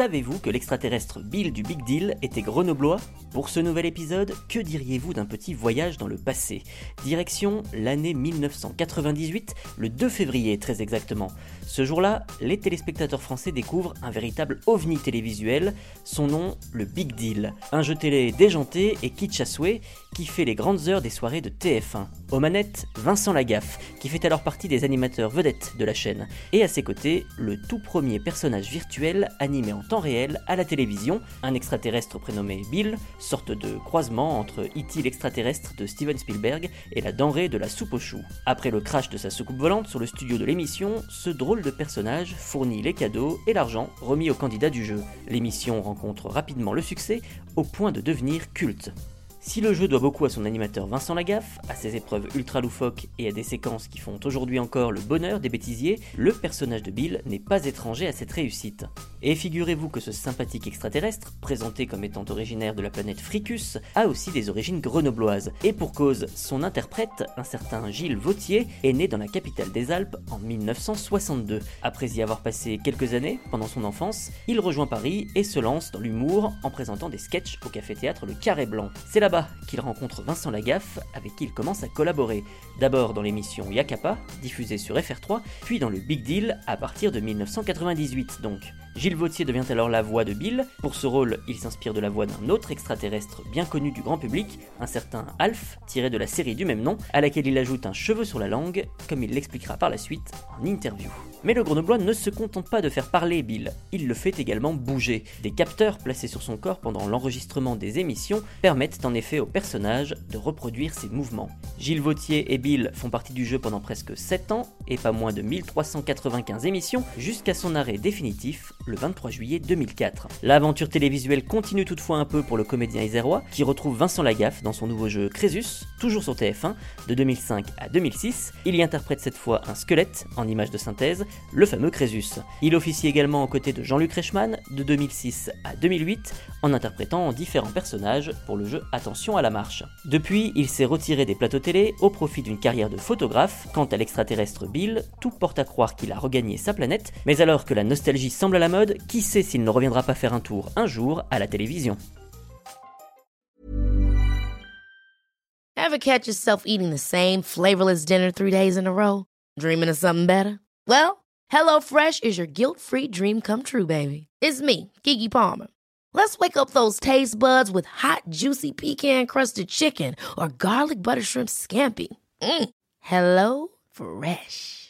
Savez-vous que l'extraterrestre Bill du Big Deal était grenoblois? Pour ce nouvel épisode, que diriez-vous d'un petit voyage dans le passé? Direction l'année 1998, le 2 février très exactement. Ce jour-là, les téléspectateurs français découvrent un véritable ovni télévisuel, son nom le Big Deal, un jeu télé déjanté et kitsch à souhait qui fait les grandes heures des soirées de TF1. Aux manettes, Vincent Lagaffe, qui fait alors partie des animateurs vedettes de la chaîne, et à ses côtés, le tout premier personnage virtuel animé en temps réel à la télévision, un extraterrestre prénommé Bill, sorte de croisement entre E.T. l'extraterrestre de Steven Spielberg et la denrée de la soupe aux choux. Après le crash de sa soucoupe volante sur le studio de l'émission, ce drôle de personnage fournit les cadeaux et l'argent remis aux candidats du jeu. L'émission rencontre rapidement le succès au point de devenir culte. Si le jeu doit beaucoup à son animateur Vincent Lagaffe, à ses épreuves ultra loufoques et à des séquences qui font aujourd'hui encore le bonheur des bêtisiers, le personnage de Bill n'est pas étranger à cette réussite. Et figurez-vous que ce sympathique extraterrestre, présenté comme étant originaire de la planète Fricus, a aussi des origines grenobloises. Et pour cause, son interprète, un certain Gilles Vautier, est né dans la capitale des Alpes en 1962. Après y avoir passé quelques années, pendant son enfance, il rejoint Paris et se lance dans l'humour en présentant des sketchs au café-théâtre Le Carré Blanc. Qu'il rencontre Vincent Lagaffe, avec qui il commence à collaborer. D'abord dans l'émission Yakapa, diffusée sur FR3, puis dans le Big Deal à partir de 1998 donc. Gilles Vautier devient alors la voix de Bill. Pour ce rôle, il s'inspire de la voix d'un autre extraterrestre bien connu du grand public, un certain Alf, tiré de la série du même nom, à laquelle il ajoute un cheveu sur la langue, comme il l'expliquera par la suite en interview. Mais le grenoblois ne se contente pas de faire parler Bill, il le fait également bouger. Des capteurs placés sur son corps pendant l'enregistrement des émissions permettent en effet au personnage de reproduire ses mouvements. Gilles Vautier et Bill font partie du jeu pendant presque 7 ans et pas moins de 1395 émissions jusqu'à son arrêt définitif le 23 juillet 2004. L'aventure télévisuelle continue toutefois un peu pour le comédien isérois qui retrouve Vincent Lagaffe dans son nouveau jeu Crésus, toujours sur TF1, de 2005 à 2006. Il y interprète cette fois un squelette en image de synthèse le fameux Crésus. Il officie également aux côtés de Jean-Luc Reichmann de 2006 à 2008 en interprétant différents personnages pour le jeu Attention à la marche. Depuis, il s'est retiré des plateaux télé au profit d'une carrière de photographe. Quant à l'extraterrestre Bill, tout porte à croire qu'il a regagné sa planète, mais alors que la nostalgie semble à la mode, qui sait s'il ne reviendra pas faire un tour un jour à la télévision. Ever catch yourself eating the same flavorless dinner three days in a row? Dreaming of something better? Well, HelloFresh is your guilt-free dream come true, baby. It's me, Kiki Palmer. Let's wake up those taste buds with hot, juicy pecan-crusted chicken or garlic butter shrimp scampi. Mm. Hello Fresh.